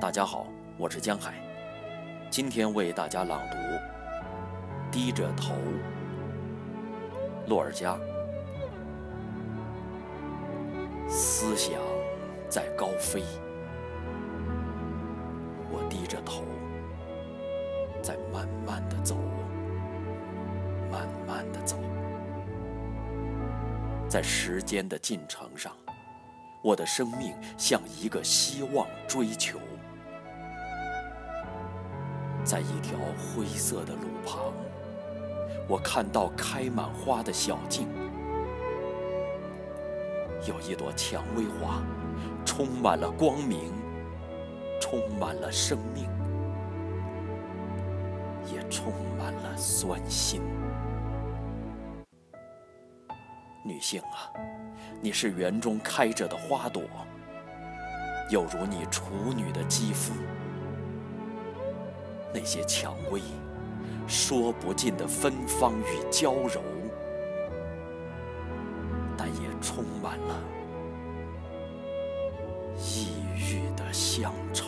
大家好，我是江海，今天为大家朗读《低着头》。洛尔加，思想在高飞，我低着头，在慢慢的走，慢慢的走，在时间的进程上，我的生命像一个希望追求。在一条灰色的路旁，我看到开满花的小径，有一朵蔷薇花，充满了光明，充满了生命，也充满了酸辛。女性啊，你是园中开着的花朵，有如你处女的。那些蔷薇，说不尽的芬芳与娇柔，但也充满了抑郁的乡愁。